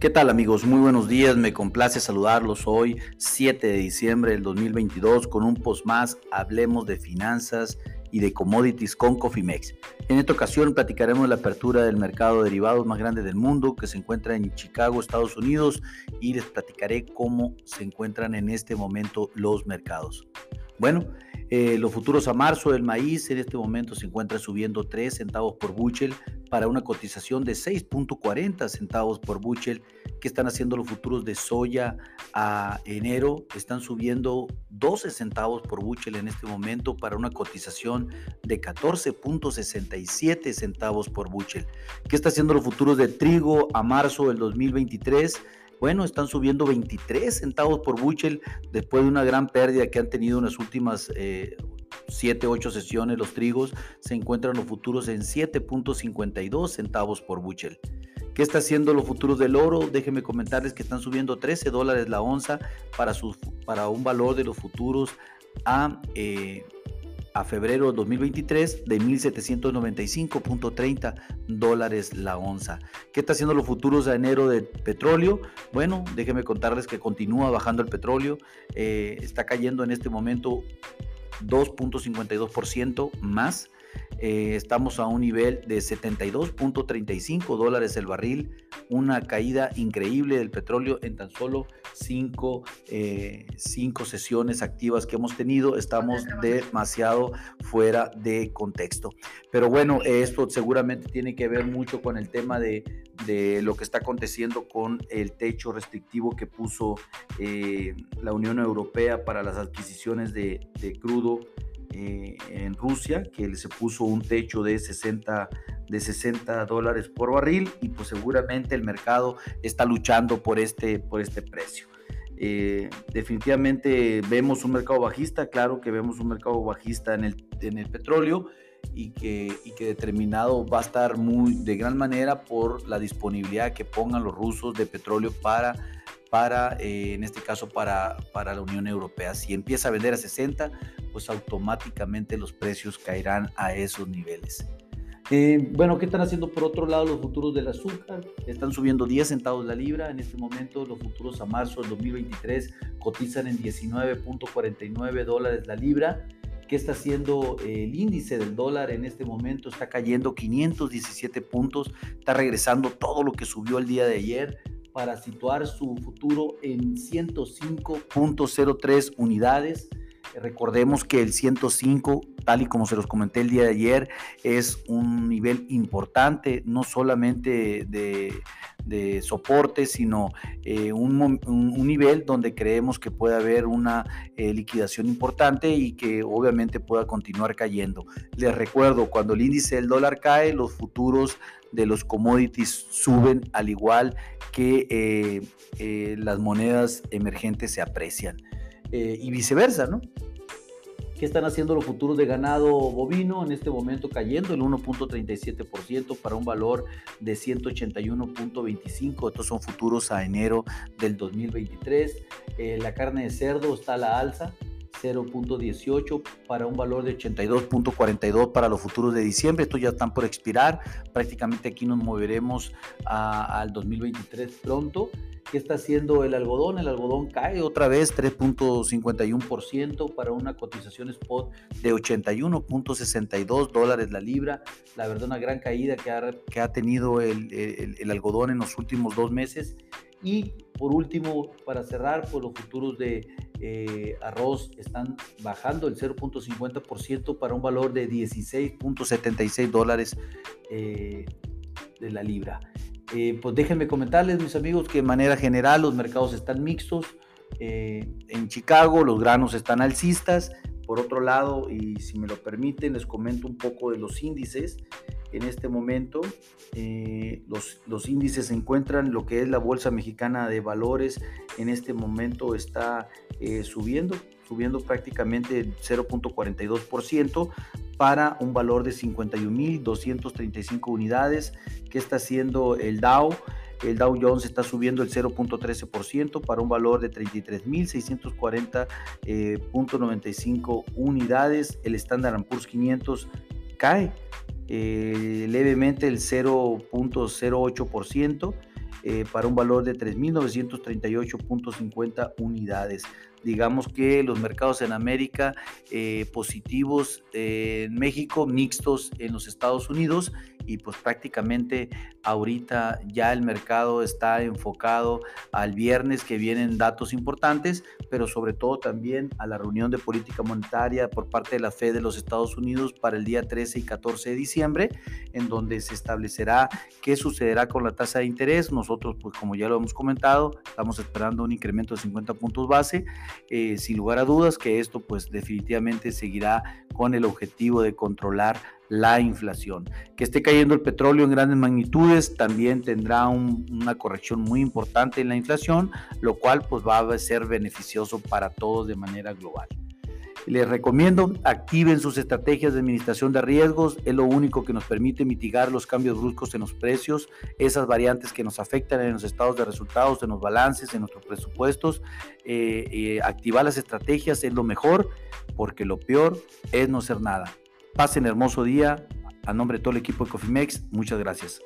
¿Qué tal amigos? Muy buenos días, me complace saludarlos hoy 7 de diciembre del 2022 con un post más, hablemos de finanzas y de commodities con Cofimex. En esta ocasión platicaremos la apertura del mercado de derivados más grande del mundo que se encuentra en Chicago, Estados Unidos y les platicaré cómo se encuentran en este momento los mercados. Bueno, eh, los futuros a marzo del maíz en este momento se encuentra subiendo 3 centavos por buchel para una cotización de 6.40 centavos por buchel. Que están haciendo los futuros de soya a enero? Están subiendo 12 centavos por buchel en este momento para una cotización de 14.67 centavos por buchel. ¿Qué está haciendo los futuros de trigo a marzo del 2023? Bueno, están subiendo 23 centavos por buchel después de una gran pérdida que han tenido en las últimas 7, eh, 8 sesiones los trigos. Se encuentran los futuros en 7.52 centavos por buchel. ¿Qué está haciendo los futuros del oro? Déjenme comentarles que están subiendo 13 dólares la onza para, para un valor de los futuros a... Eh, a febrero de 2023 de 1.795.30 dólares la onza. ¿Qué está haciendo los futuros de enero de petróleo? Bueno, déjenme contarles que continúa bajando el petróleo. Eh, está cayendo en este momento 2.52% más. Eh, estamos a un nivel de 72.35 dólares el barril, una caída increíble del petróleo en tan solo cinco, eh, cinco sesiones activas que hemos tenido. Estamos demasiado fuera de contexto. Pero bueno, esto seguramente tiene que ver mucho con el tema de, de lo que está aconteciendo con el techo restrictivo que puso eh, la Unión Europea para las adquisiciones de, de crudo eh, en Rusia, que se puso un techo de 60, de 60 dólares por barril y pues seguramente el mercado está luchando por este, por este precio. Eh, definitivamente vemos un mercado bajista, claro que vemos un mercado bajista en el, en el petróleo y que, y que determinado va a estar muy de gran manera por la disponibilidad que pongan los rusos de petróleo para para, eh, en este caso, para, para la Unión Europea. Si empieza a vender a 60, pues automáticamente los precios caerán a esos niveles. Eh, bueno, ¿qué están haciendo por otro lado los futuros del azúcar? Están subiendo 10 centavos la libra. En este momento los futuros a marzo del 2023 cotizan en 19.49 dólares la libra. ¿Qué está haciendo el índice del dólar en este momento? Está cayendo 517 puntos, está regresando todo lo que subió el día de ayer para situar su futuro en 105.03 unidades. Recordemos que el 105, tal y como se los comenté el día de ayer, es un nivel importante, no solamente de, soporte, sino eh, un, nivel donde creemos que puede haber una eh, liquidación importante y que obviamente pueda continuar cayendo. Les recuerdo, cuando el índice del dólar cae, los futuros de los commodities suben al igual que eh, las monedas emergentes se aprecian eh, y viceversa, ¿no? ¿Qué están haciendo los futuros de ganado bovino? En este momento cayendo el 1.37% para un valor de 181.25. Estos son futuros a enero del 2023. la carne de cerdo está a la alza 0.18 para un valor de 82.42 para los futuros de diciembre. Estos ya están por expirar. Prácticamente aquí nos moveremos al 2023 pronto. ¿Qué está haciendo el algodón? El algodón cae otra vez 3.51% para una cotización spot de 81.62 dólares la libra. La verdad, una gran caída que ha, que ha tenido el, el algodón en los últimos dos meses. Y por último, para cerrar, pues los futuros de eh, arroz están bajando el 0.50% para un valor de 16.76 dólares eh, de la libra. Eh, pues déjenme comentarles, mis amigos, que de manera general los mercados están mixtos. en Chicago los granos están alcistas. Por otro lado, y si me lo permiten, les comento un poco de los índices en este momento. Eh, los, los, índices se encuentran, lo que es la Bolsa Mexicana de Valores, en este momento está eh, subiendo, subiendo prácticamente 0.42% para un valor de 51.235 unidades. ¿Qué está haciendo el Dow? El Dow Jones está subiendo el 0.13% para un valor de 33.640.95 eh, unidades. El Standard Poor's 500 cae eh, levemente el 0.08%. eh, para un valor de 3.938.50 unidades. Digamos que los mercados en América eh, positivos en México, mixtos en los Estados Unidos y pues prácticamente ahorita ya el mercado está enfocado al viernes que vienen datos importantes, pero sobre todo también a la reunión de política monetaria por parte de la Fed de los Estados Unidos para el día 13 y 14 de diciembre, en donde se establecerá qué sucederá con la tasa de interés. Nosotros, pues como ya lo hemos comentado, estamos esperando un incremento de 50 puntos base eh, sin lugar a dudas que esto pues definitivamente seguirá con el objetivo de controlar la inflación. Que esté cayendo el petróleo en grandes magnitudes también tendrá una corrección muy importante en la inflación, lo cual pues va a ser beneficioso para todos de manera global. Les recomiendo activen sus estrategias de administración de riesgos, es lo único que nos permite mitigar los cambios bruscos en los precios, esas variantes que nos afectan en los estados de resultados, en los balances, en nuestros presupuestos. Eh, eh, activar las estrategias es lo mejor, porque lo peor es no hacer nada. Pasen hermoso día. A nombre de todo el equipo de Cofimex, muchas gracias.